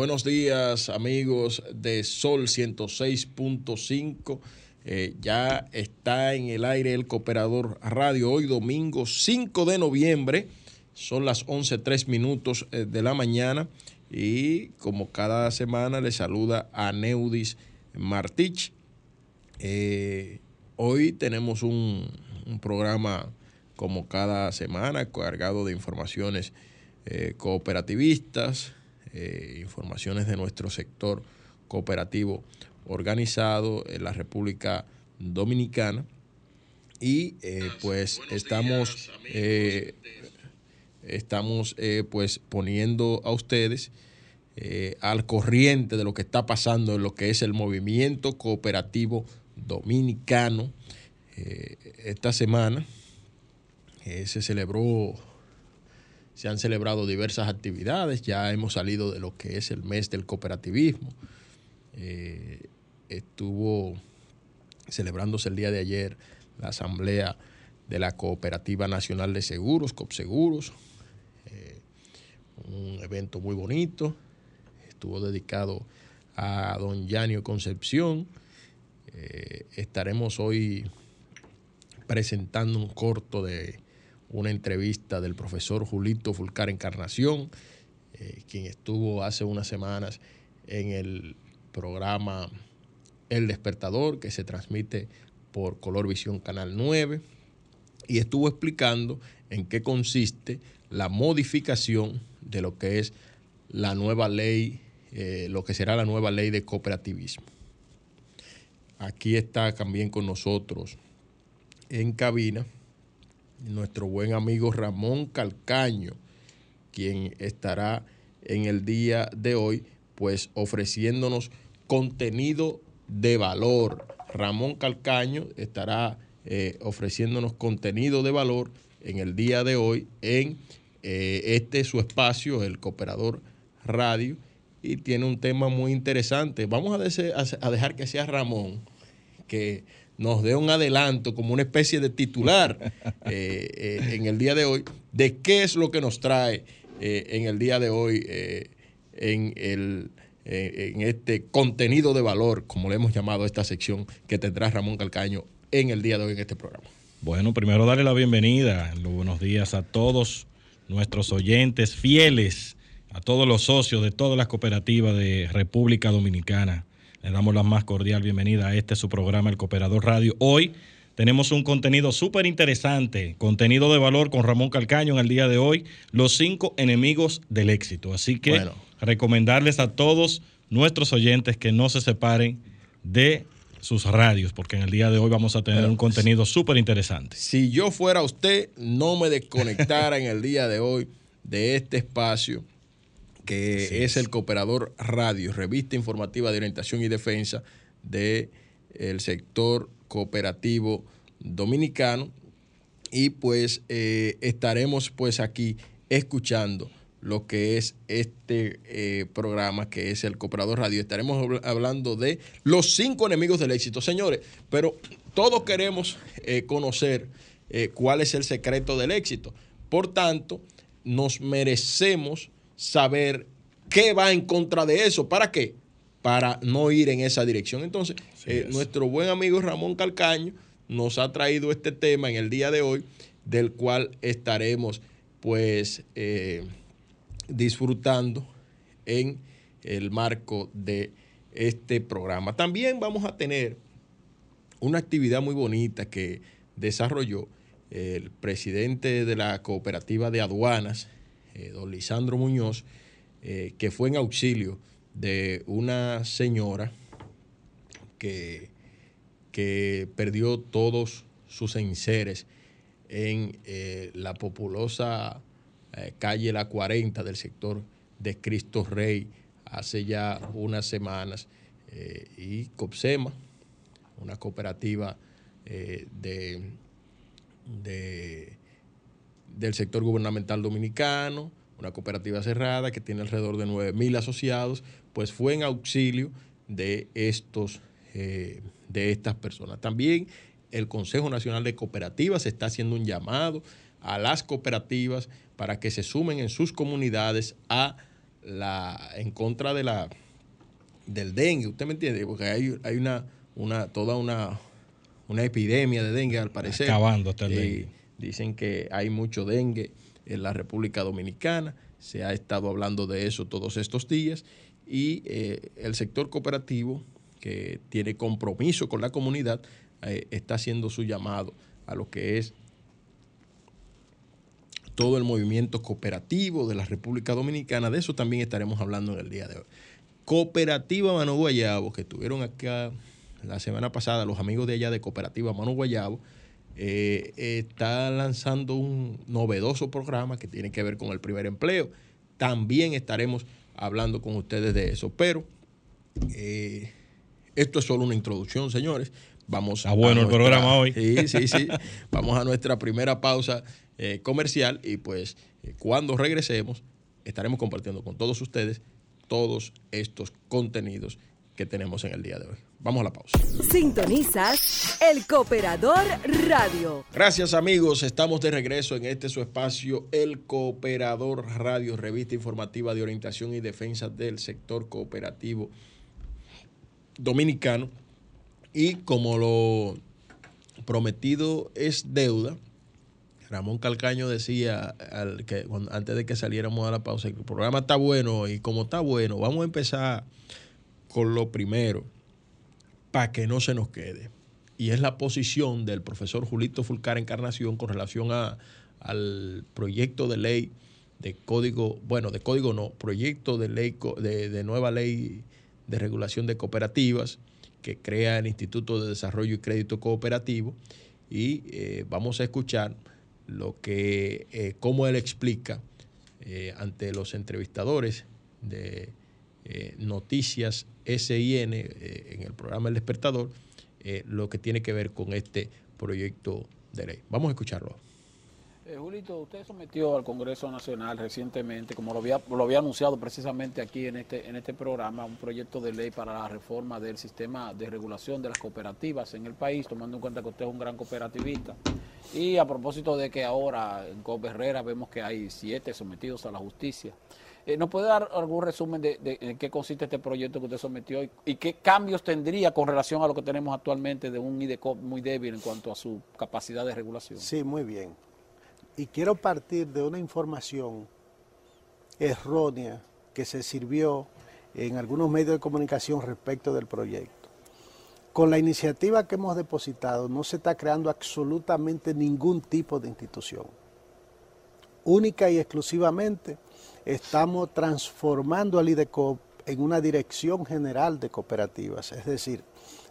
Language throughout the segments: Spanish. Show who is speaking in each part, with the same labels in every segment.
Speaker 1: Buenos días, amigos de Sol 106.5. Eh, ya está en el aire el Cooperador Radio hoy domingo 5 de noviembre. Son las 11.03 minutos eh, de la mañana y como cada semana le saluda a Neudis Martich. Eh, hoy tenemos un, programa como cada semana cargado de informaciones cooperativistas, informaciones de nuestro sector cooperativo organizado en la República Dominicana. Y eh, pues estamos eh, estamos eh, pues poniendo a ustedes al corriente de lo que está pasando en lo que es el movimiento cooperativo dominicano. Esta semana se celebró se han celebrado diversas actividades ya hemos salido de lo que es el mes del cooperativismo estuvo celebrándose el día de ayer la asamblea de la Cooperativa Nacional de Seguros, COPSEGUROS, eh, un evento muy bonito, estuvo dedicado a don Yanio Concepción. Eh, estaremos hoy presentando un corto de una entrevista del profesor Julito Fulcar Encarnación, eh, quien estuvo hace unas semanas en el programa el Despertador, que se transmite por Color Visión Canal 9, y estuvo explicando en qué consiste la modificación de lo que es la nueva ley, eh, lo que será la nueva ley de cooperativismo. Aquí está también con nosotros en cabina nuestro buen amigo Ramón Calcaño, quien estará en el día de hoy, pues ofreciéndonos contenido de valor. Ramón Calcaño estará eh, ofreciéndonos contenido de valor en el día de hoy en eh, este su espacio, el Cooperador Radio, y tiene un tema muy interesante. Vamos a, a dejar que sea Ramón, que nos dé un adelanto como una especie de titular eh, en el día de hoy de qué es lo que nos trae en el día de hoy en el eh, en este contenido de valor, como le hemos llamado a esta sección, que tendrá Ramón Calcaño en el día de hoy en este programa.
Speaker 2: Bueno, primero darle la bienvenida, los buenos días a todos nuestros oyentes fieles, a todos los socios de todas las cooperativas de República Dominicana. Le damos la más cordial bienvenida a este su programa, El Cooperador Radio. Hoy tenemos un contenido súper interesante, contenido de valor con Ramón Calcaño en el día de hoy, los cinco enemigos del éxito. Así que recomendarles a todos nuestros oyentes que no se separen de sus radios, porque en el día de hoy vamos a tener un contenido súper interesante.
Speaker 1: Si yo fuera usted, no me desconectara en el día de hoy de este espacio que es, el Cooperador Radio, revista informativa de orientación y defensa del el sector cooperativo dominicano. Y pues eh, estaremos pues aquí escuchando lo que es este eh, programa que es el Cooperador Radio. Estaremos hablando de los cinco enemigos del éxito, señores, pero todos queremos eh, conocer cuál es el secreto del éxito. Por tanto, nos merecemos saber qué va en contra de eso. ¿Para qué? Para no ir en esa dirección. Entonces, nuestro buen amigo Ramón Calcaño nos ha traído este tema en el día de hoy, del cual estaremos pues disfrutando en el marco de este programa. También vamos a tener una actividad muy bonita que desarrolló el presidente de la cooperativa de aduanas, eh, don Lisandro Muñoz, eh, que fue en auxilio de una señora que, que perdió todos sus enseres en eh, la populosa calle La 40 del sector de Cristo Rey hace ya unas semanas y COPSEMA, una cooperativa eh, de, del sector gubernamental dominicano, una cooperativa cerrada que tiene alrededor de 9 mil asociados, pues fue en auxilio de, estos, de estas personas. También el Consejo Nacional de Cooperativas está haciendo un llamado a las cooperativas para que se sumen en sus comunidades a la, en contra de la, del dengue, ¿usted me entiende? Porque hay, hay una, una, toda una, una epidemia de dengue al parecer.
Speaker 2: Acabando hasta el dengue.
Speaker 1: Dicen que hay mucho dengue en la República Dominicana, se ha estado hablando de eso todos estos días y eh, el sector cooperativo que tiene compromiso con la comunidad eh, está haciendo su llamado a lo que es todo el movimiento cooperativo de la República Dominicana. De eso también estaremos hablando en el día de hoy. Cooperativa Mano Guayabo, que estuvieron acá la semana pasada, los amigos de allá de Cooperativa Mano Guayabo, eh, está lanzando un novedoso programa que tiene que ver con el primer empleo. También estaremos hablando con ustedes de eso. Pero eh, esto es solo una introducción, señores. Vamos
Speaker 2: a bueno el programa hoy.
Speaker 1: Sí, sí, sí. Vamos a nuestra primera pausa eh, comercial y pues cuando regresemos estaremos compartiendo con todos ustedes todos estos contenidos que tenemos en el día de hoy. Vamos a la pausa.
Speaker 3: Sintonizas El Cooperador Radio.
Speaker 1: Gracias amigos, estamos de regreso en este su espacio, El Cooperador Radio, revista informativa de orientación y defensa del sector cooperativo dominicano. Y como lo prometido es deuda, Ramón Calcaño decía al que, antes de que saliéramos a la pausa, que el programa está bueno y como está bueno, vamos a empezar con lo primero para que no se nos quede. Y es la posición del profesor Julito Fulcar Encarnación con relación a, al proyecto de ley de código, bueno, de código no, proyecto de ley de, de nueva ley de regulación de cooperativas que crea el Instituto de Desarrollo y Crédito Cooperativo y eh, vamos a escuchar lo que, eh, cómo él explica eh, ante los entrevistadores de eh, Noticias SIN en el programa El Despertador, lo que tiene que ver con este proyecto de ley. Vamos a escucharlo.
Speaker 4: Eh, Julito, usted sometió al Congreso Nacional recientemente, como lo había, anunciado precisamente aquí en este, en este programa, un proyecto de ley para la reforma del sistema de regulación de las cooperativas en el país, tomando en cuenta que usted es un gran cooperativista. Y a propósito de que ahora en COP Herrera vemos que hay siete sometidos a la justicia. Eh, ¿Nos puede dar algún resumen de, de, qué consiste este proyecto que usted sometió y, y, qué cambios tendría con relación a lo que tenemos actualmente de un IDECOP muy débil en cuanto a su capacidad de regulación?
Speaker 5: Sí, muy bien y quiero partir de una información errónea que se sirvió en algunos medios de comunicación respecto del proyecto. Con la iniciativa que hemos depositado no se está creando absolutamente ningún tipo de institución. Única y exclusivamente estamos transformando al IDECOP en una dirección general de cooperativas, es decir,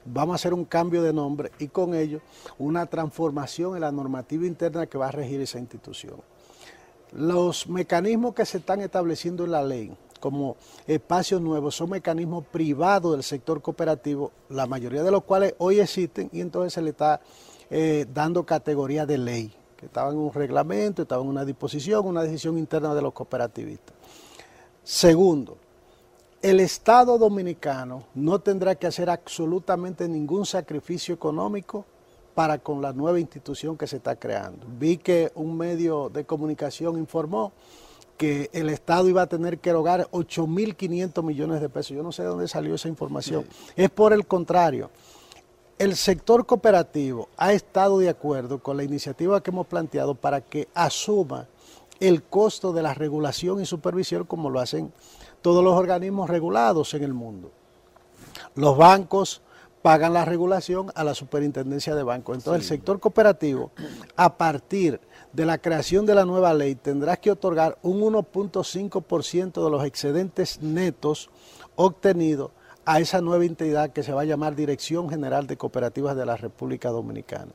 Speaker 5: vamos a hacer un cambio de nombre y con ello una transformación en la normativa interna que va a regir esa institución. Los mecanismos que se están estableciendo en la ley como espacios nuevos son mecanismos privados del sector cooperativo, la mayoría de los cuales hoy existen y entonces se le está eh, dando categoría de ley, que estaba en un reglamento, estaba en una disposición, una decisión interna de los cooperativistas. Segundo, el Estado dominicano no tendrá que hacer absolutamente ningún sacrificio económico para con la nueva institución que se está creando. Vi que un medio de comunicación informó que el Estado iba a tener que erogar 8.500 millones de pesos. Yo no sé de dónde salió esa información. Sí. Es por el contrario. El sector cooperativo ha estado de acuerdo con la iniciativa que hemos planteado para que asuma el costo de la regulación y supervisión como lo hacen todos los organismos regulados en el mundo. Los bancos pagan la regulación a la superintendencia de bancos. Entonces sí. el sector cooperativo, a partir de la creación de la nueva ley, tendrá que otorgar un 1.5% de los excedentes netos obtenidos a esa nueva entidad que se va a llamar Dirección General de Cooperativas de la República Dominicana.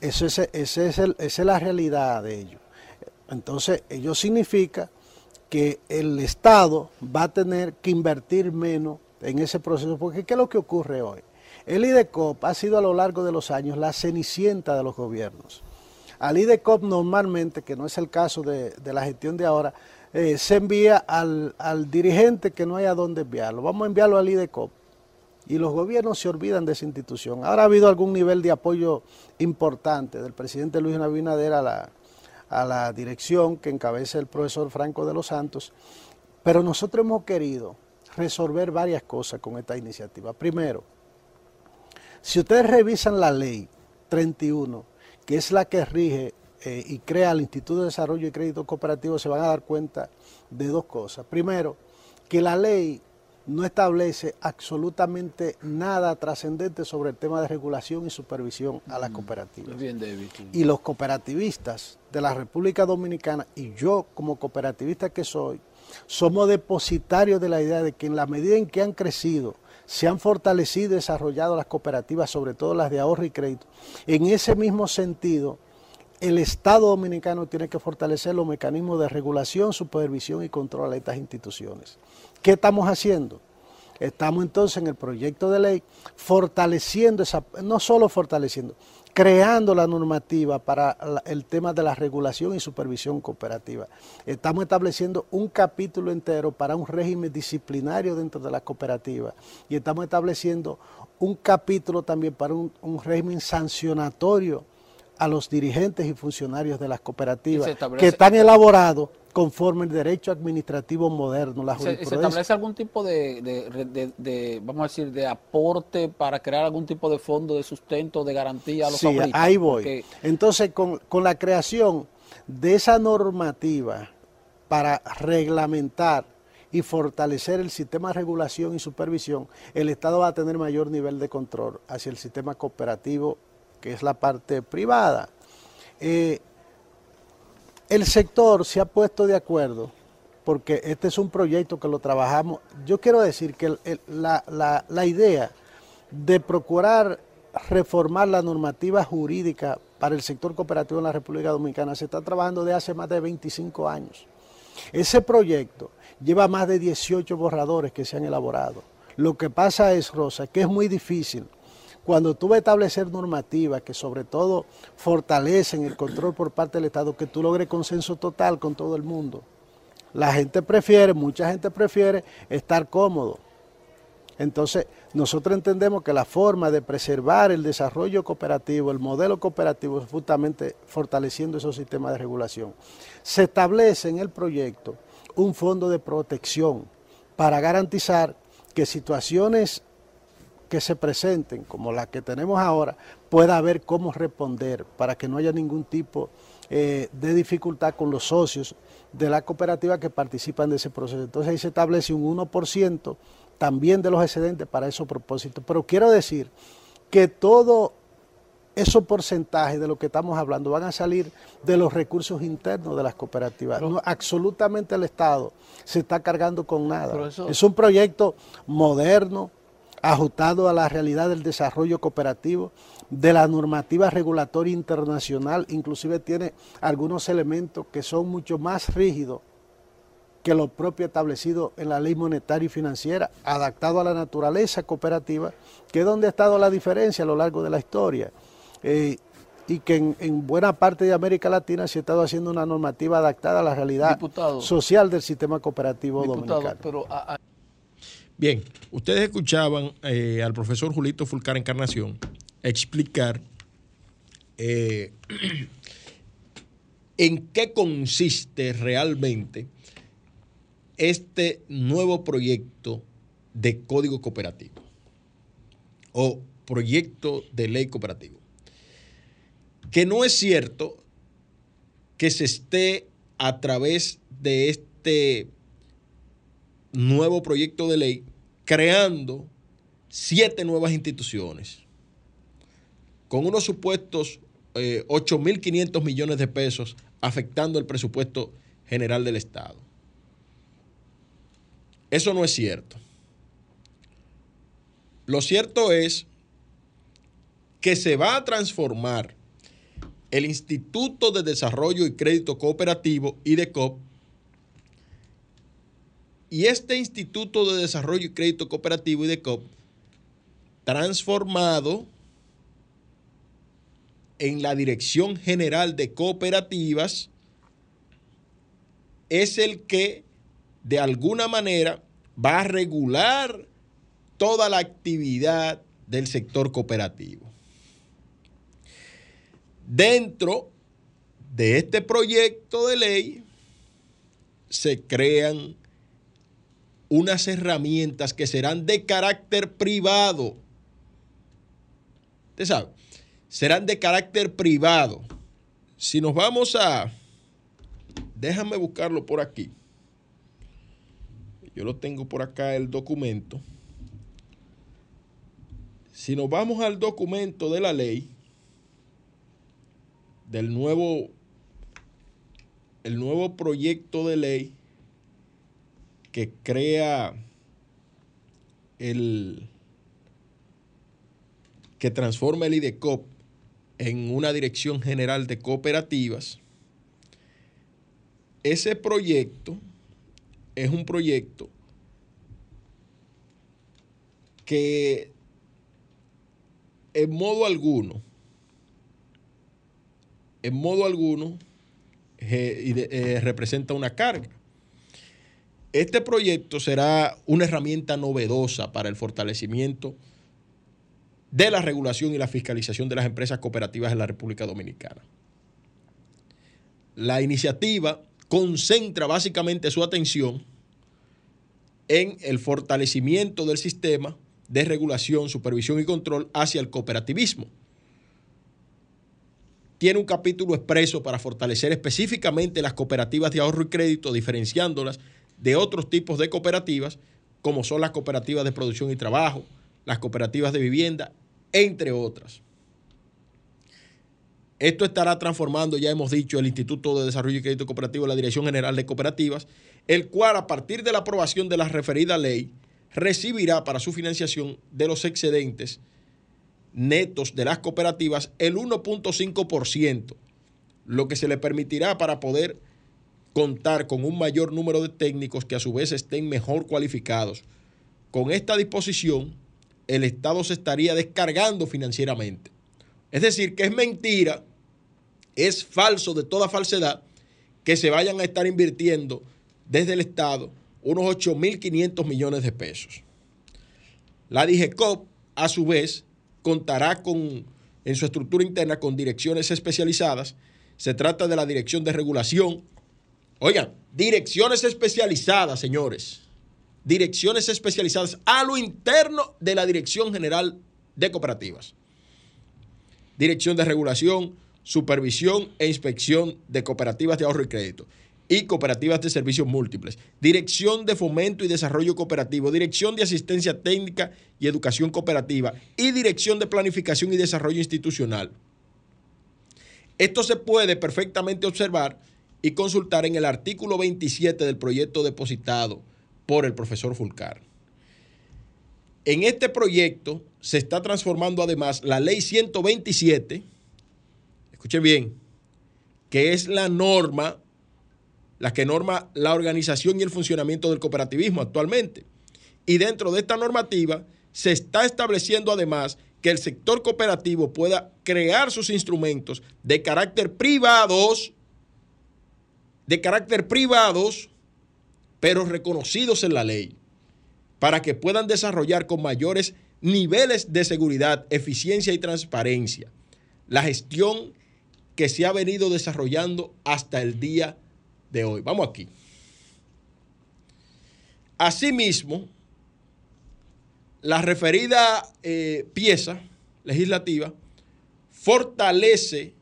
Speaker 5: Eso es, ese es el, esa es la realidad de ello. Entonces, ello significa que el Estado va a tener que invertir menos en ese proceso, porque ¿qué es lo que ocurre hoy? El IDECOP ha sido a lo largo de los años la cenicienta de los gobiernos. Al IDECOP normalmente, que no es el caso de la gestión de ahora, eh, se envía al, al, dirigente que no hay a dónde enviarlo. Vamos a enviarlo al IDECOP. Y los gobiernos se olvidan de esa institución. Ahora ha habido algún nivel de apoyo importante del presidente Luis Abinader a la, a la dirección que encabeza el profesor Franco de los Santos, Pero nosotros hemos querido resolver varias cosas con esta iniciativa. Primero, si ustedes revisan la ley 31, que es la que rige eh, y crea el Instituto de Desarrollo y Crédito Cooperativo, se van a dar cuenta de dos cosas. Primero, que la ley no establece absolutamente nada trascendente sobre el tema de regulación y supervisión a las mm, cooperativas. Y los cooperativistas de la República Dominicana y yo como cooperativista que soy, somos depositarios de la idea de que en la medida en que han crecido, se han fortalecido y desarrollado las cooperativas, sobre todo las de ahorro y crédito, en ese mismo sentido, el Estado dominicano tiene que fortalecer los mecanismos de regulación, supervisión y control de estas instituciones. ¿Qué estamos haciendo? Estamos entonces en el proyecto de ley fortaleciendo esa, no solo fortaleciendo, creando la normativa para el tema de la regulación y supervisión cooperativa. Estamos estableciendo un capítulo entero para un régimen disciplinario dentro de la cooperativa y estamos estableciendo un capítulo también para un, un régimen sancionatorio a los dirigentes y funcionarios de las cooperativas que están elaborados conforme el derecho administrativo moderno, la
Speaker 4: ¿Se, ¿Se establece algún tipo de, vamos a decir, de aporte para crear algún tipo de fondo de sustento, de garantía a los
Speaker 5: sí, ahí voy. Entonces, con, con la creación de esa normativa para reglamentar y fortalecer el sistema de regulación y supervisión, el Estado va a tener mayor nivel de control hacia el sistema cooperativo que es la parte privada. Eh, el sector se ha puesto de acuerdo, porque este es un proyecto que lo trabajamos. Yo quiero decir que la, la idea de procurar reformar la normativa jurídica para el sector cooperativo en la República Dominicana se está trabajando de hace más de 25 años. Ese proyecto lleva más de 18 borradores que se han elaborado. Lo que pasa es, Rosa, que es muy difícil cuando tú vas a establecer normativas que sobre todo fortalecen el control por parte del Estado, que tú logres consenso total con todo el mundo. La gente prefiere, mucha gente prefiere estar cómodo. Entonces, nosotros entendemos que la forma de preservar el desarrollo cooperativo, el modelo cooperativo, es justamente fortaleciendo esos sistemas de regulación. Se establece en el proyecto un fondo de protección para garantizar que situaciones que se presenten, como la que tenemos ahora, pueda haber cómo responder para que no haya ningún tipo eh, de dificultad con los socios de la cooperativa que participan de ese proceso. Entonces ahí se establece un 1% también de los excedentes para esos propósitos. Pero quiero decir que todo esos porcentajes de lo que estamos hablando van a salir de los recursos internos de las cooperativas. no, absolutamente el Estado se está cargando con nada. Es un proyecto moderno, ajustado a la realidad del desarrollo cooperativo, de la normativa regulatoria internacional, inclusive tiene algunos elementos que son mucho más rígidos que lo propio establecido en la ley monetaria y financiera, adaptado a la naturaleza cooperativa, que es donde ha estado la diferencia a lo largo de la historia. Eh, y que en, buena parte de América Latina se ha estado haciendo una normativa adaptada a la realidad social del sistema cooperativo dominicano. Pero
Speaker 1: Bien, ustedes escuchaban eh, al profesor Julito Fulcar Encarnación explicar eh, en qué consiste realmente este nuevo proyecto de código cooperativo o proyecto de ley cooperativo. Que no es cierto que se esté a través de este nuevo proyecto de ley creando siete nuevas instituciones con unos supuestos 8.500 eh, millones de pesos afectando el presupuesto general del Estado. Eso no es cierto. Lo cierto es que se va a transformar el Instituto de Desarrollo y Crédito Cooperativo, IDECOP, y este Instituto de Desarrollo y Crédito Cooperativo, IDECOP, transformado en la Dirección General de Cooperativas, es el que de alguna manera va a regular toda la actividad del sector cooperativo. Dentro de este proyecto de ley se crean unas herramientas que serán de carácter privado. Usted sabe, serán de carácter privado. Si nos vamos a... Déjame buscarlo por aquí. Yo lo tengo por acá el documento. Si nos vamos al documento de la ley, del nuevo, el nuevo proyecto de ley que crea el que transforma el IDECOP en una dirección general de cooperativas, ese proyecto es un proyecto que en modo alguno, en modo alguno, eh, eh, representa una carga. Este proyecto será una herramienta novedosa para el fortalecimiento de la regulación y la fiscalización de las empresas cooperativas en la República Dominicana. La iniciativa concentra básicamente su atención en el fortalecimiento del sistema de regulación, supervisión y control hacia el cooperativismo. Tiene un capítulo expreso para fortalecer específicamente las cooperativas de ahorro y crédito, diferenciándolas de otros tipos de cooperativas, como son las cooperativas de producción y trabajo, las cooperativas de vivienda, entre otras. Esto estará transformando, ya hemos dicho, el Instituto de Desarrollo y Crédito Cooperativo, la Dirección General de Cooperativas, el cual a partir de la aprobación de la referida ley recibirá para su financiación de los excedentes netos de las cooperativas el 1.5%, lo que se le permitirá para poder contar con un mayor número de técnicos que a su vez estén mejor cualificados. Con esta disposición, el Estado se estaría descargando financieramente. Es decir, que es mentira, es falso de toda falsedad que se vayan a estar invirtiendo desde el Estado unos 8.500 millones de pesos. La DIGECOP, a su vez, contará con, en su estructura interna con direcciones especializadas. Se trata de la Dirección de Regulación. Oigan, direcciones especializadas, señores. Direcciones especializadas a lo interno de la Dirección General de Cooperativas. Dirección de Regulación, Supervisión e Inspección de Cooperativas de Ahorro y Crédito y cooperativas de servicios múltiples, Dirección de Fomento y Desarrollo Cooperativo, Dirección de Asistencia Técnica y Educación Cooperativa y Dirección de Planificación y Desarrollo Institucional. Esto se puede perfectamente observar y consultar en el artículo 27 del proyecto depositado por el profesor Fulcar. En este proyecto se está transformando además la ley 127, escuchen bien, que es la norma la que norma la organización y el funcionamiento del cooperativismo actualmente. Y dentro de esta normativa se está estableciendo además que el sector cooperativo pueda crear sus instrumentos de carácter privados, de carácter privados, pero reconocidos en la ley, para que puedan desarrollar con mayores niveles de seguridad, eficiencia y transparencia la gestión que se ha venido desarrollando hasta el día de hoy. Vamos aquí. Asimismo, la referida eh, pieza legislativa fortalece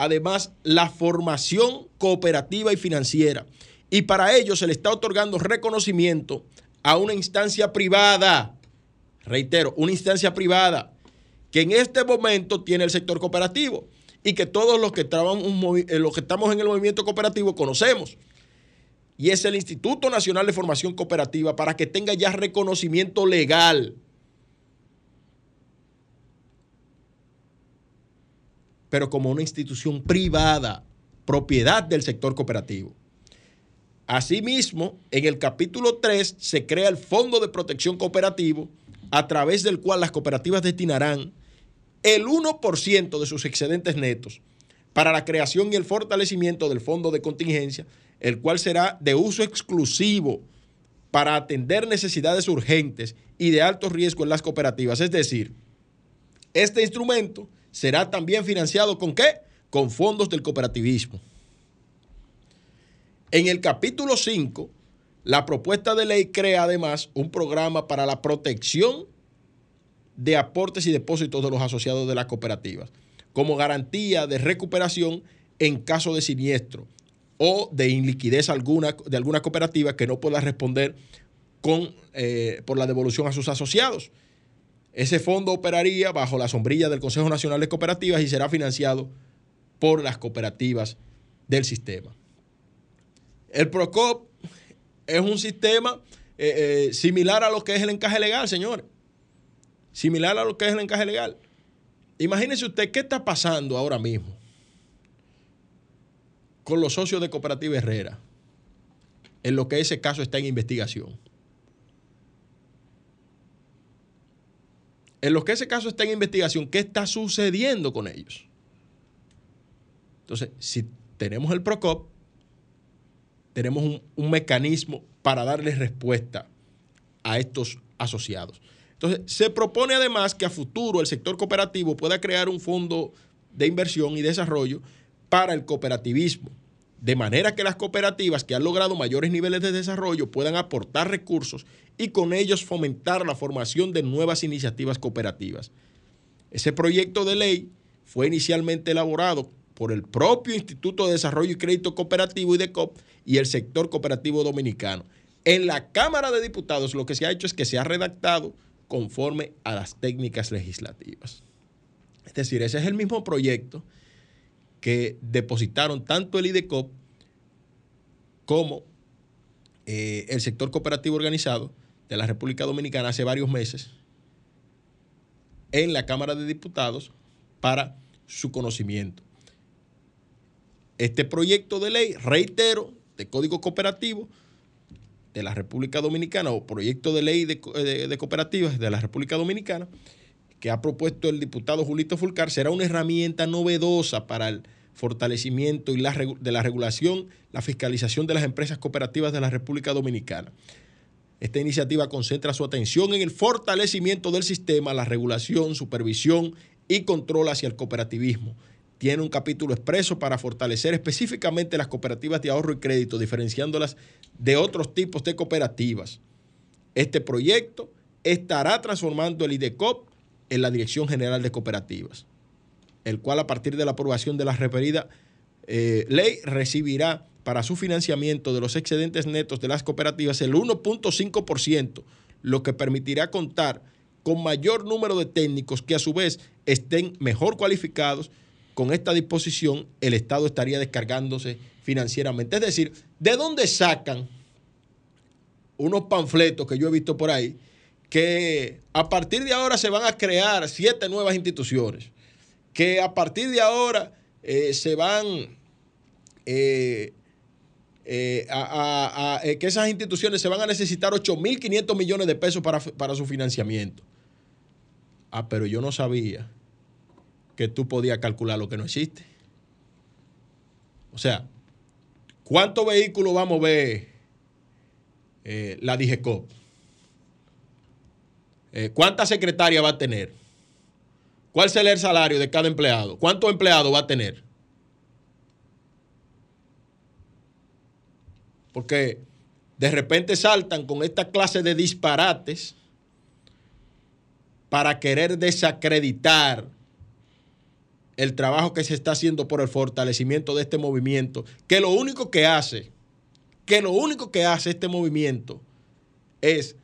Speaker 1: además la formación cooperativa y financiera. Y para ello se le está otorgando reconocimiento a una instancia privada, reitero, una instancia privada, que en este momento tiene el sector cooperativo y que todos los que, eh, los que estamos en el movimiento cooperativo conocemos. Y es el Instituto Nacional de Formación Cooperativa para que tenga ya reconocimiento legal. Pero como una institución privada, propiedad del sector cooperativo. Asimismo, en el capítulo 3 se crea el Fondo de Protección Cooperativo, a través del cual las cooperativas destinarán el 1% de sus excedentes netos para la creación y el fortalecimiento del fondo de contingencia, el cual será de uso exclusivo para atender necesidades urgentes y de alto riesgo en las cooperativas. Es decir, este instrumento será también financiado con qué? Con fondos del cooperativismo. En el capítulo 5 La propuesta de ley crea además un programa para la protección de aportes y depósitos de los asociados de las cooperativas, como garantía de recuperación en caso de siniestro o de inliquidez alguna, de alguna cooperativa que no pueda responder con, eh, por la devolución a sus asociados. Ese fondo operaría bajo la sombrilla del Consejo Nacional de Cooperativas y será financiado por las cooperativas del sistema. El PROCOP es un sistema eh, eh, similar a lo que es el encaje legal, señores. Similar a lo que es el encaje legal. Imagínese usted qué está pasando ahora mismo con los socios de Cooperativa Herrera, en lo que ese caso está en investigación. En lo que ese caso está en investigación, ¿qué está sucediendo con ellos? Entonces, si tenemos el PROCOP, tenemos un, un mecanismo para darle respuesta a estos asociados. Entonces, se propone además que a futuro el sector cooperativo pueda crear un fondo de inversión y desarrollo para el cooperativismo, de manera que las cooperativas que han logrado mayores niveles de desarrollo puedan aportar recursos y con ellos fomentar la formación de nuevas iniciativas cooperativas. Ese proyecto de ley fue inicialmente elaborado por el propio Instituto de Desarrollo y Crédito Cooperativo y de COP y el sector cooperativo dominicano. En la Cámara de Diputados lo que se ha hecho es que se ha redactado conforme a las técnicas legislativas. Es decir, ese es el mismo proyecto que depositaron tanto el IDECOP como eh, el sector cooperativo organizado de la República Dominicana hace varios meses en la Cámara de Diputados para su conocimiento. Este proyecto de ley, reitero, de Código Cooperativo de la República Dominicana o proyecto de ley de, cooperativas de la República Dominicana que ha propuesto el diputado Julito Fulcar será una herramienta novedosa para el fortalecimiento y la, de la regulación, la fiscalización de las empresas cooperativas de la República Dominicana. Esta iniciativa concentra su atención en el fortalecimiento del sistema, la regulación, supervisión y control hacia el cooperativismo, tiene un capítulo expreso para fortalecer específicamente las cooperativas de ahorro y crédito, diferenciándolas de otros tipos de cooperativas. Este proyecto estará transformando el IDECOP en la Dirección General de Cooperativas, el cual a partir de la aprobación de la referida eh, ley recibirá para su financiamiento de los excedentes netos de las cooperativas el 1.5%, lo que permitirá contar con mayor número de técnicos que a su vez estén mejor cualificados con esta disposición el Estado estaría descargándose financieramente. Es decir, ¿de dónde sacan unos panfletos que yo he visto por ahí que a partir de ahora se van a crear siete nuevas instituciones? Que a partir de ahora eh, se van eh, eh, a, que esas instituciones se van a necesitar 8.500 millones de pesos para, para su financiamiento. Ah, pero yo no sabía que tú podías calcular lo que no existe. O sea, ¿cuántos vehículos va a mover la DIGECOP? Eh, ¿Cuántas secretarias va a tener? ¿Cuál será el salario de cada empleado? ¿Cuántos empleados va a tener? Porque de repente saltan con esta clase de disparates para querer desacreditar el trabajo que se está haciendo por el fortalecimiento de este movimiento, que lo único que hace, que lo único que hace este movimiento es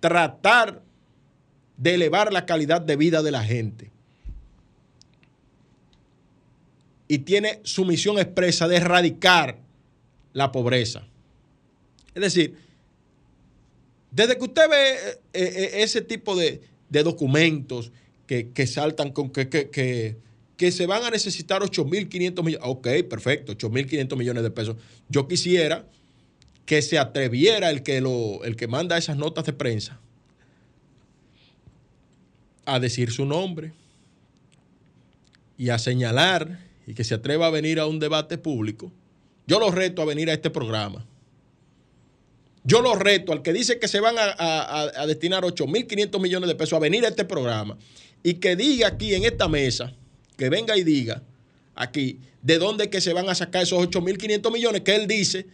Speaker 1: tratar de elevar la calidad de vida de la gente. Y tiene su misión expresa de erradicar la pobreza. Es decir, desde que usted ve eh, eh, ese tipo de, documentos que, saltan con que que se van a necesitar 8.500 millones. Ok, perfecto, 8.500 millones de pesos. Yo quisiera que se atreviera el que, lo, el que manda esas notas de prensa a decir su nombre y a señalar y que se atreva a venir a un debate público. Yo lo reto a venir a este programa. Yo lo reto al que dice que se van a, a, a destinar 8.500 millones de pesos a venir a este programa y que diga aquí en esta mesa que venga y diga aquí de dónde que se van a sacar esos 8.500 millones que él dice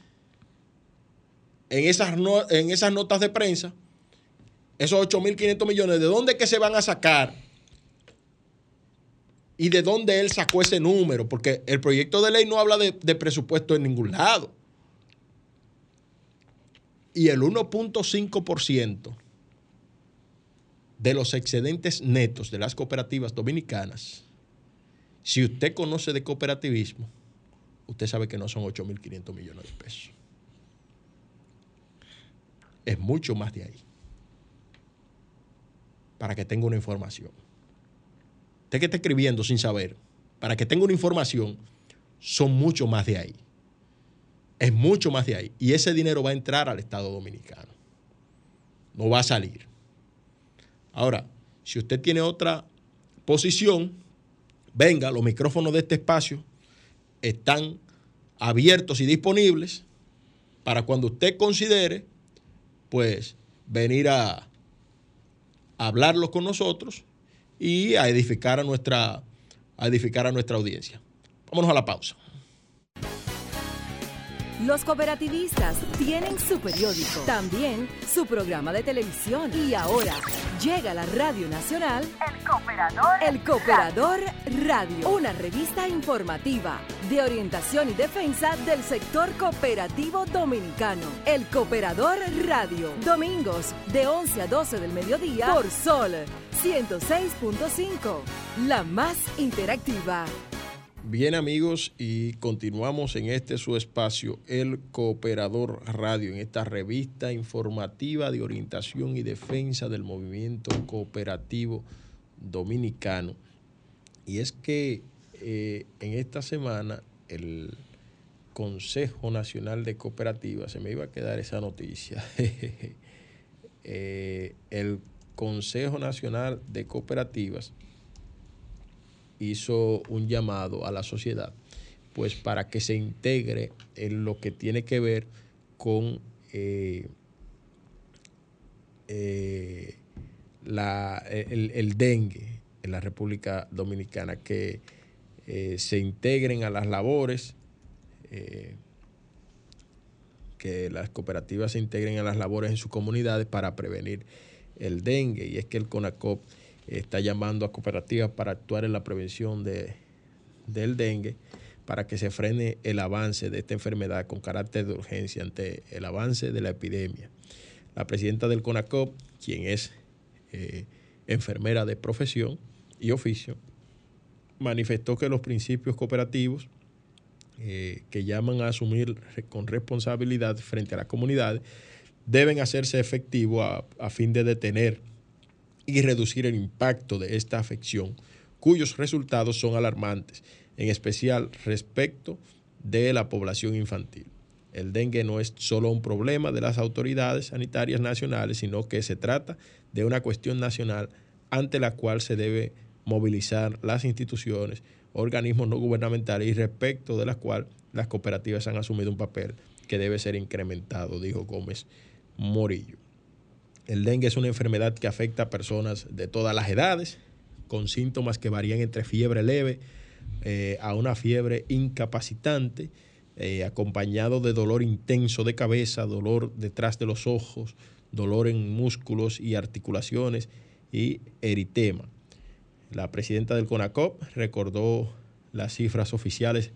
Speaker 1: en esas, en esas notas de prensa, esos 8.500 millones, ¿de dónde se van a sacar? ¿Y de dónde él sacó ese número? Porque el proyecto de ley no habla de, de presupuesto en ningún lado. Y el 1.5% de los excedentes netos de las cooperativas dominicanas, si usted conoce de cooperativismo, usted sabe que no son 8.500 millones de pesos. Es mucho más de ahí. Para que tenga una información. Usted que está escribiendo sin saber, para que tenga una información, son mucho más de ahí. Es mucho más de ahí. Y ese dinero va a entrar al Estado Dominicano. No va a salir. Ahora, si usted tiene otra posición, venga, los micrófonos de este espacio están abiertos y disponibles para cuando usted considere, pues, venir a, hablarlo con nosotros y a edificar a nuestra, a edificar a nuestra audiencia. Vámonos a la pausa.
Speaker 3: Los cooperativistas tienen su periódico, también su programa de televisión y ahora llega a la Radio Nacional El Cooperador, El Cooperador Radio, una revista informativa de orientación y defensa del sector cooperativo dominicano. El Cooperador Radio, domingos de 11 a 12 del mediodía por Sol 106.5, la más interactiva.
Speaker 1: Bien amigos, y continuamos en este su espacio, El Cooperador Radio, en esta revista informativa de orientación y defensa del movimiento cooperativo dominicano. Y es que eh, en esta semana el Consejo Nacional de Cooperativas, se me iba a quedar esa noticia, eh, el Consejo Nacional de Cooperativas, hizo un llamado a la sociedad, pues para que se integre en lo que tiene que ver con eh, eh, el, dengue en la República Dominicana, que eh, se integren a las labores, que las cooperativas se integren a las labores en sus comunidades para prevenir el dengue. Y es que el CONACOP está llamando a cooperativas para actuar en la prevención de, del dengue para que se frene el avance de esta enfermedad con carácter de urgencia ante el avance de la epidemia. La presidenta del CONACOP, quien es eh, enfermera de profesión y oficio, manifestó que los principios cooperativos eh, que llaman a asumir con responsabilidad frente a la comunidad deben hacerse efectivos a, a fin de detener y reducir el impacto de esta afección, cuyos resultados son alarmantes, en especial respecto de la población infantil. El dengue no es solo un problema de las autoridades sanitarias nacionales, sino que se trata de una cuestión nacional ante la cual se debe movilizar las instituciones, organismos no gubernamentales y respecto de las cuales las cooperativas han asumido un papel que debe ser incrementado, dijo Gómez Morillo. El dengue es una enfermedad que afecta a personas de todas las edades, con síntomas que varían entre fiebre leve eh, a una fiebre incapacitante, eh, acompañado de dolor intenso de cabeza, dolor detrás de los ojos, dolor en músculos y articulaciones y eritema. La presidenta del CONACOP recordó las cifras oficiales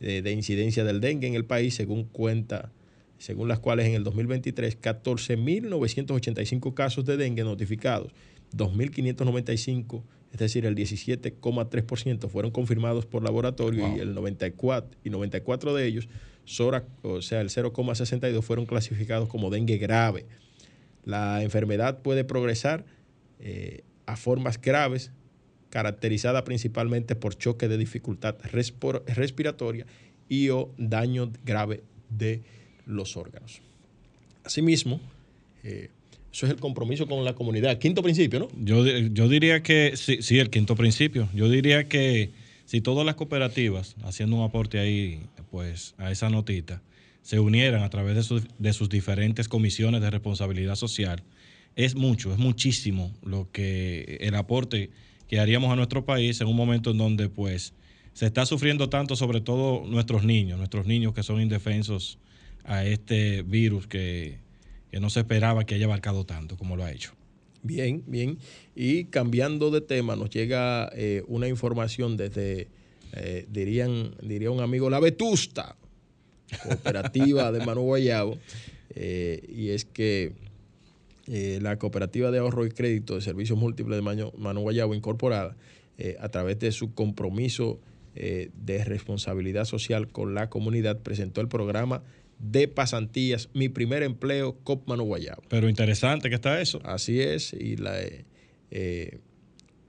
Speaker 1: de, de incidencia del dengue en el país, según cuenta según las cuales en el 2023 14.985 casos de dengue notificados, 2.595, es decir, el 17,3% fueron confirmados por laboratorio y el 94 y 94 de ellos, o sea, el 0,62 fueron clasificados como dengue grave. La enfermedad puede progresar eh, a formas graves, caracterizada principalmente por choque de dificultad respiratoria y o daño grave de los órganos. Asimismo, eh, eso es el compromiso con la comunidad. Quinto principio, ¿no?
Speaker 2: Yo, yo diría que sí, sí, el quinto principio. Yo diría que si todas las cooperativas, haciendo un aporte ahí, pues, a esa notita, se unieran a través de, de sus diferentes comisiones de responsabilidad social, es mucho, es muchísimo lo que el aporte que haríamos a nuestro país en un momento en donde, pues, se está sufriendo tanto, sobre todo nuestros niños, nuestros niños que son indefensos a este virus que, que no se esperaba que haya abarcado tanto como lo ha hecho.
Speaker 1: Bien, bien. Y cambiando de tema, nos llega eh, una información desde, eh, dirían, diría un amigo, la Vetusta, cooperativa de Manu Guayabo, eh, y es que la cooperativa de ahorro y crédito de servicios múltiples de Manu, Guayabo incorporada, a través de su compromiso de responsabilidad social con la comunidad, presentó el programa de pasantías, mi primer empleo, Copmano Guayabo.
Speaker 2: Pero interesante que está eso.
Speaker 1: Así es, y la, eh,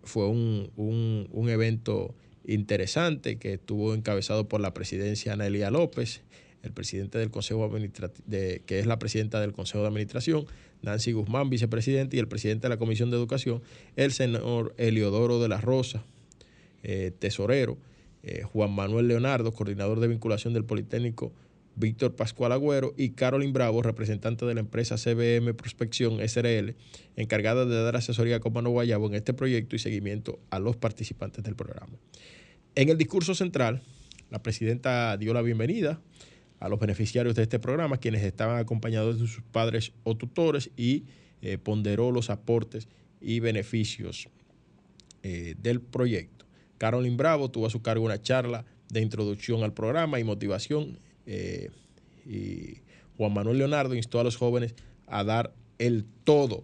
Speaker 1: fue un, un, evento interesante que estuvo encabezado por la presidencia Anelia López, el presidente del Consejo Administrativo, que es la presidenta del Consejo de Administración, Nancy Guzmán, vicepresidente, y el presidente de la Comisión de Educación, el senador Eliodoro de la Rosa, eh, tesorero, eh, Juan Manuel Leonardo, coordinador de vinculación del Politécnico Víctor Pascual Agüero y Carolyn Bravo, representante de la empresa CBM Prospección SRL, encargada de dar asesoría a Comano Guayabo en este proyecto y seguimiento a los participantes del programa. En el discurso central, la presidenta dio la bienvenida a los beneficiarios de este programa, quienes estaban acompañados de sus padres o tutores, y eh, ponderó los aportes y beneficios eh, del proyecto. Carolyn Bravo tuvo a su cargo una charla de introducción al programa y motivación eh, y Juan Manuel Leonardo instó a los jóvenes a dar el todo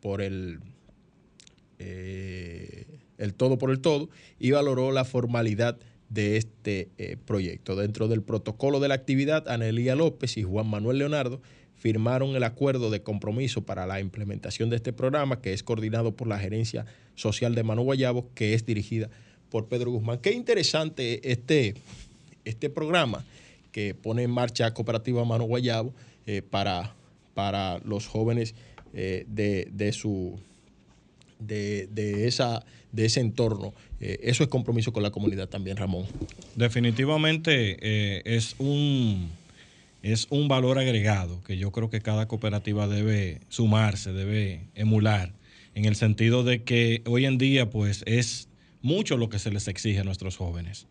Speaker 1: por el, el todo por el todo y valoró la formalidad de este proyecto. Dentro del protocolo de la actividad, Anelía López y Juan Manuel Leonardo firmaron el acuerdo de compromiso para la implementación de este programa que es coordinado por la Gerencia Social de Manu Guayabo, que es dirigida por Pedro Guzmán. Qué interesante este, este programa que pone en marcha Cooperativa Mano Guayabo eh, para, para los jóvenes eh, de, su de, esa, de ese entorno. Eh, eso es compromiso con la comunidad también, Ramón.
Speaker 2: Definitivamente es un es un valor agregado que yo creo que cada cooperativa debe sumarse, debe emular, en el sentido de que hoy en día pues es mucho lo que se les exige a nuestros jóvenes.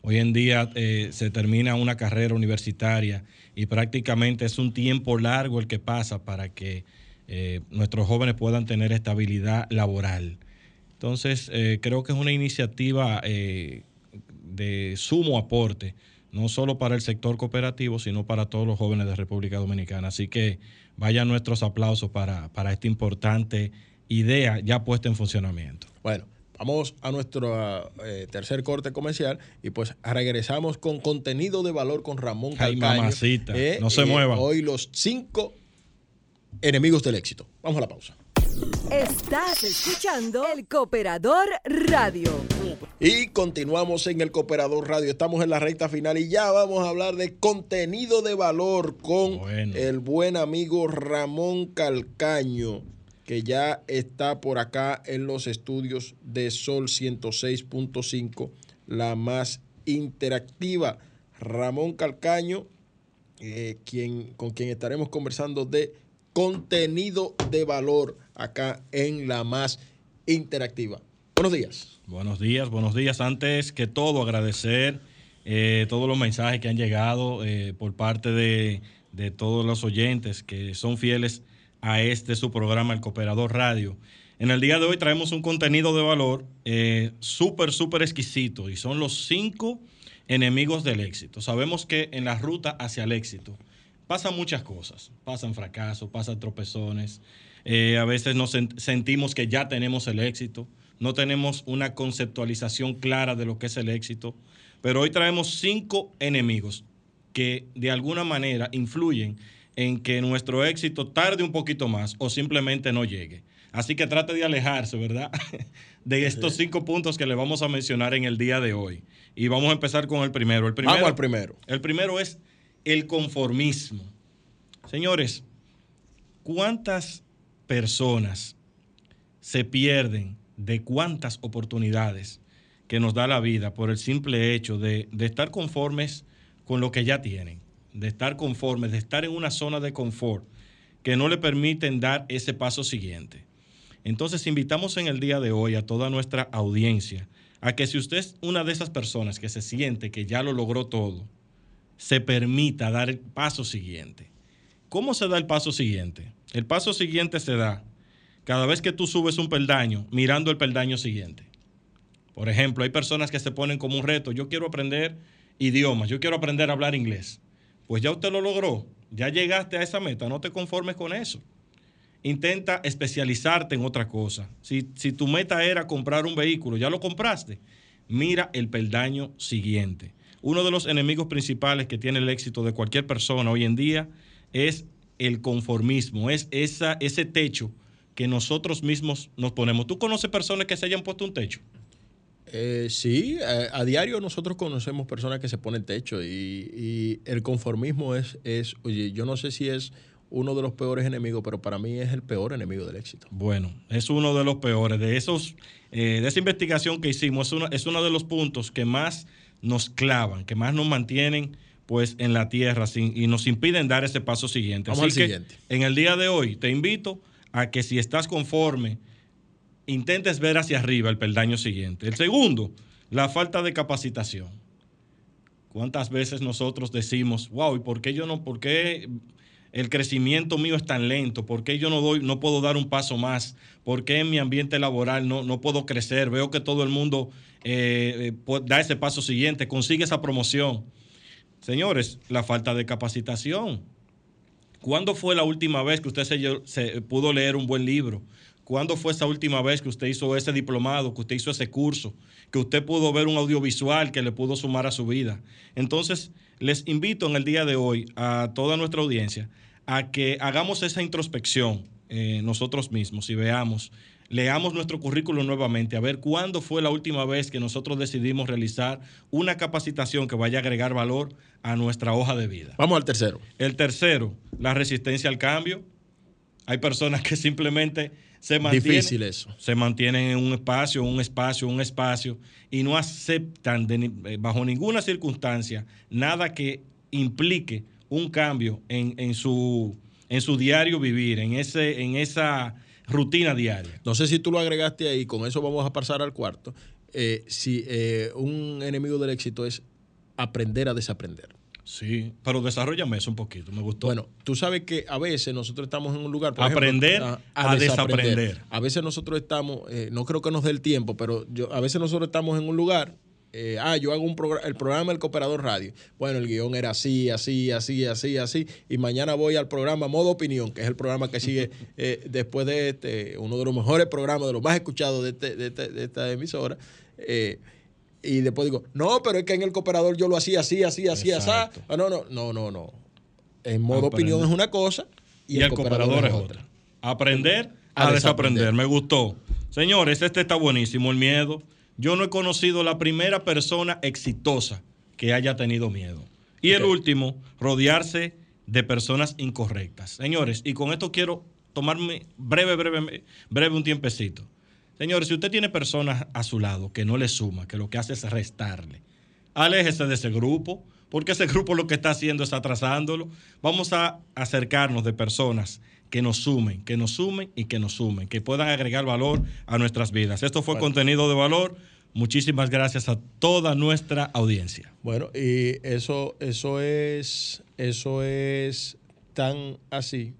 Speaker 2: Hoy en día eh, se termina una carrera universitaria y prácticamente es un tiempo largo el que pasa para que eh, nuestros jóvenes puedan tener estabilidad laboral. Entonces, eh, creo que es una iniciativa de sumo aporte, no solo para el sector cooperativo, sino para todos los jóvenes de República Dominicana. Así que vayan nuestros aplausos para, para esta importante idea ya puesta en funcionamiento.
Speaker 1: Bueno, Vamos a nuestro eh, tercer corte comercial y pues regresamos con contenido de valor con Ramón
Speaker 2: Ay, mamacita, eh, no se
Speaker 1: eh,
Speaker 2: mueva.
Speaker 1: Hoy los cinco enemigos del éxito. Vamos a la pausa.
Speaker 3: Estás escuchando el Cooperador Radio.
Speaker 1: Y continuamos en el Cooperador Radio. Estamos en la recta final y ya vamos a hablar de contenido de valor con el buen amigo Ramón Calcaño que ya está por acá en los estudios de Sol 106.5, la más interactiva. Ramón Calcaño, eh, quien, con quien estaremos conversando de contenido de valor acá en la más interactiva. Buenos días.
Speaker 2: Buenos días, buenos días. Antes que todo, agradecer eh, todos los mensajes que han llegado eh, por parte de, de todos los oyentes que son fieles a este su programa, El Cooperador Radio. En el día de hoy traemos un contenido de valor eh, súper, súper exquisito y son los cinco enemigos del éxito. Sabemos que en la ruta hacia el éxito pasan muchas cosas, pasan fracasos, pasan tropezones, eh, a veces nos sentimos que ya tenemos el éxito, no tenemos una conceptualización clara de lo que es el éxito, pero hoy traemos cinco enemigos que de alguna manera influyen en que nuestro éxito tarde un poquito más o simplemente no llegue. Así que trate de alejarse, ¿verdad? De estos cinco puntos que le vamos a mencionar en el día de hoy. Y vamos a empezar con el primero. El primero
Speaker 1: vamos al primero.
Speaker 2: El primero es el conformismo. Señores, ¿cuántas personas se pierden de cuántas oportunidades que nos da la vida por el simple hecho de, estar conformes con lo que ya tienen? de estar conformes, de estar en una zona de confort que no le permiten dar ese paso siguiente. Entonces invitamos en el día de hoy a toda nuestra audiencia a que si usted es una de esas personas que se siente que ya lo logró todo, se permita dar el paso siguiente. ¿Cómo se da el paso siguiente? El paso siguiente se da cada vez que tú subes un peldaño mirando el peldaño siguiente. Por ejemplo, hay personas que se ponen como un reto, yo quiero aprender idiomas, yo quiero aprender a hablar inglés. Pues ya usted lo logró, ya llegaste a esa meta, no te conformes con eso. Intenta especializarte en otra cosa. Si, si tu meta era comprar un vehículo, ya lo compraste, mira el peldaño siguiente. Uno de los enemigos principales que tiene el éxito de cualquier persona hoy en día es el conformismo, es esa, ese techo que nosotros mismos nos ponemos. ¿Tú conoces personas que se hayan puesto un techo?
Speaker 1: Eh, sí, a, a, diario nosotros conocemos personas que se ponen techo y, y, el conformismo es, es, oye, yo no sé si es uno de los peores enemigos, pero para mí es el peor enemigo del éxito.
Speaker 2: Bueno, es uno de los peores. De esos, eh, de esa investigación que hicimos, es uno, es uno de los puntos que más nos clavan, que más nos mantienen pues en la tierra sin, y nos impiden dar ese paso siguiente.
Speaker 1: Vamos
Speaker 2: Así
Speaker 1: al
Speaker 2: que
Speaker 1: siguiente.
Speaker 2: en el día de hoy te invito a que si estás conforme, intentes ver hacia arriba el peldaño siguiente. El segundo, la falta de capacitación. ¿Cuántas veces nosotros decimos, wow, ¿y por qué yo no, por qué el crecimiento mío es tan lento? ¿Por qué yo no doy, no puedo dar un paso más? ¿Por qué en mi ambiente laboral no, no puedo crecer? Veo que todo el mundo eh, eh, da ese paso siguiente, consigue esa promoción. Señores, la falta de capacitación. ¿Cuándo fue la última vez que usted se, se, pudo leer un buen libro? ¿Cuándo fue esa última vez que usted hizo ese diplomado, que usted hizo ese curso, que usted pudo ver un audiovisual que le pudo sumar a su vida? Entonces, les invito en el día de hoy a toda nuestra audiencia a que hagamos esa introspección eh, nosotros mismos y veamos, leamos nuestro currículum nuevamente, a ver cuándo fue la última vez que nosotros decidimos realizar una capacitación que vaya a agregar valor a nuestra hoja de vida.
Speaker 1: Vamos al tercero.
Speaker 2: El tercero, la resistencia al cambio. Hay personas que simplemente se mantienen,
Speaker 1: Difícil eso.
Speaker 2: se mantienen en un espacio, un espacio, un espacio y no aceptan de, bajo ninguna circunstancia nada que implique un cambio en, en, su, en su diario vivir, en, ese, en esa rutina diaria.
Speaker 1: No sé si tú lo agregaste ahí, con eso vamos a pasar al cuarto. Eh, si eh, un enemigo del éxito es aprender a desaprender.
Speaker 2: Sí, pero desarrollame eso un poquito, me gustó.
Speaker 1: Bueno, tú sabes que a veces nosotros estamos en un lugar.
Speaker 2: Por aprender ejemplo, a, a, desaprender.
Speaker 1: A veces nosotros estamos, eh, no creo que nos dé el tiempo, pero yo, a veces nosotros estamos en un lugar. Eh, ah, yo hago un programa, el programa El Cooperador Radio. Bueno, el guion era así, así, así, así, así. Y mañana voy al programa Modo Opinión, que es el programa que sigue eh, después de este, uno de los mejores programas, de los más escuchados de, este, de, este, de esta emisora. Eh, y después digo, no, pero es que en el cooperador yo lo hacía así, así, así, así. Ah, no, no, no, no, no. En modo Aprender. opinión es una cosa y,
Speaker 2: y el, el, cooperador, cooperador es otra. Aprender a, a desaprender. desaprender. Me gustó. Señores, este está buenísimo, el miedo. Yo no he conocido la primera persona exitosa que haya tenido miedo. Y okay. el último, rodearse de personas incorrectas. Señores, y con esto quiero tomarme breve, breve, breve un tiempecito. Señores, si usted tiene personas a su lado que no le suma, que lo que hace es restarle, aléjese de ese grupo, porque ese grupo lo que está haciendo es atrasándolo. Vamos a acercarnos de personas que nos sumen, que nos sumen y que nos sumen, que puedan agregar valor a nuestras vidas. Esto fue bueno. contenido de valor. Muchísimas gracias a toda nuestra audiencia.
Speaker 1: Bueno, y eso, eso es, eso es tan así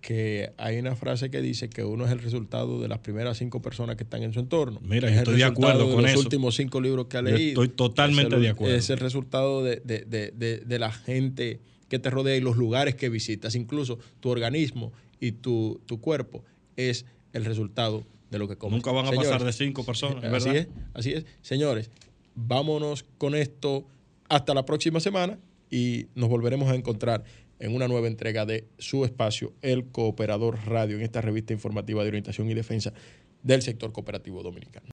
Speaker 1: que hay una frase que dice que uno es el resultado de las primeras cinco personas que están en su entorno.
Speaker 2: Mira,
Speaker 1: es
Speaker 2: yo estoy de acuerdo
Speaker 1: de
Speaker 2: con
Speaker 1: los
Speaker 2: eso.
Speaker 1: últimos cinco libros que ha leído.
Speaker 2: Yo estoy totalmente
Speaker 1: el,
Speaker 2: de acuerdo.
Speaker 1: Es el resultado de, de, de, de, la gente que te rodea y los lugares que visitas. Incluso tu organismo y tu, tu cuerpo es el resultado de lo que comes.
Speaker 2: Nunca van a
Speaker 1: Señores,
Speaker 2: pasar de cinco personas,
Speaker 1: así es, así es. Señores, vámonos con esto hasta la próxima semana y nos volveremos a encontrar en una nueva entrega de su espacio, El Cooperador Radio, en esta revista informativa de orientación y defensa del sector cooperativo dominicano.